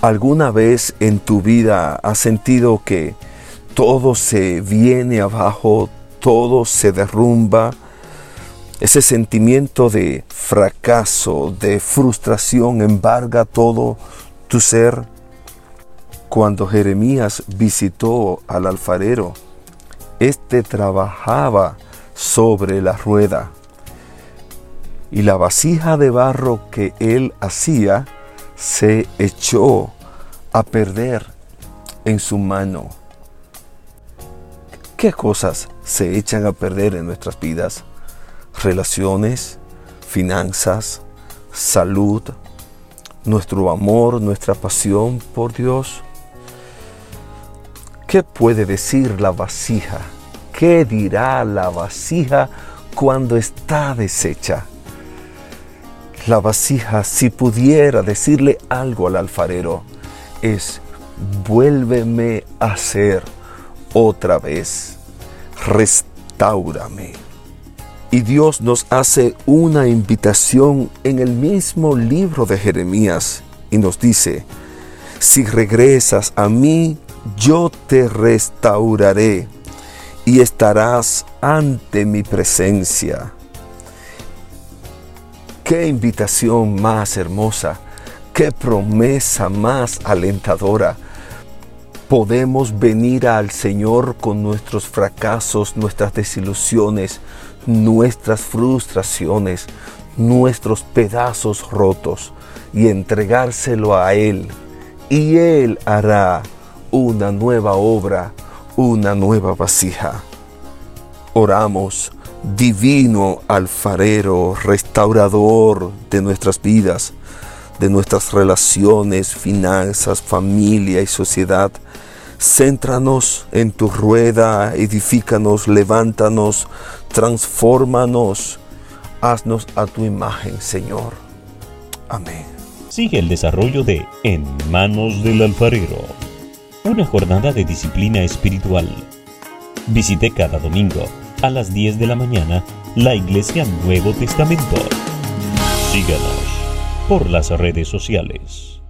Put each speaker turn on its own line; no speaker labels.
¿Alguna vez en tu vida has sentido que todo se viene abajo, todo se derrumba? Ese sentimiento de fracaso, de frustración embarga todo tu ser. Cuando Jeremías visitó al alfarero, éste trabajaba sobre la rueda y la vasija de barro que él hacía se echó a perder en su mano. ¿Qué cosas se echan a perder en nuestras vidas? Relaciones, finanzas, salud, nuestro amor, nuestra pasión por Dios. ¿Qué puede decir la vasija? ¿Qué dirá la vasija cuando está deshecha? La vasija, si pudiera decirle algo al alfarero, es, vuélveme a ser otra vez, restaurame. Y Dios nos hace una invitación en el mismo libro de Jeremías y nos dice, si regresas a mí, yo te restauraré y estarás ante mi presencia Qué invitación más hermosa, qué promesa más alentadora. Podemos venir al Señor con nuestros fracasos, nuestras desilusiones, nuestras frustraciones, nuestros pedazos rotos y entregárselo a Él. Y Él hará una nueva obra, una nueva vasija. Oramos divino alfarero, restaurador de nuestras vidas, de nuestras relaciones, finanzas, familia y sociedad. Céntranos en tu rueda, edifícanos, levántanos, transfórmanos, haznos a tu imagen, Señor. Amén.
Sigue el desarrollo de En manos del alfarero, una jornada de disciplina espiritual. Visite cada domingo a las 10 de la mañana la Iglesia Nuevo Testamento. Síganos por las redes sociales.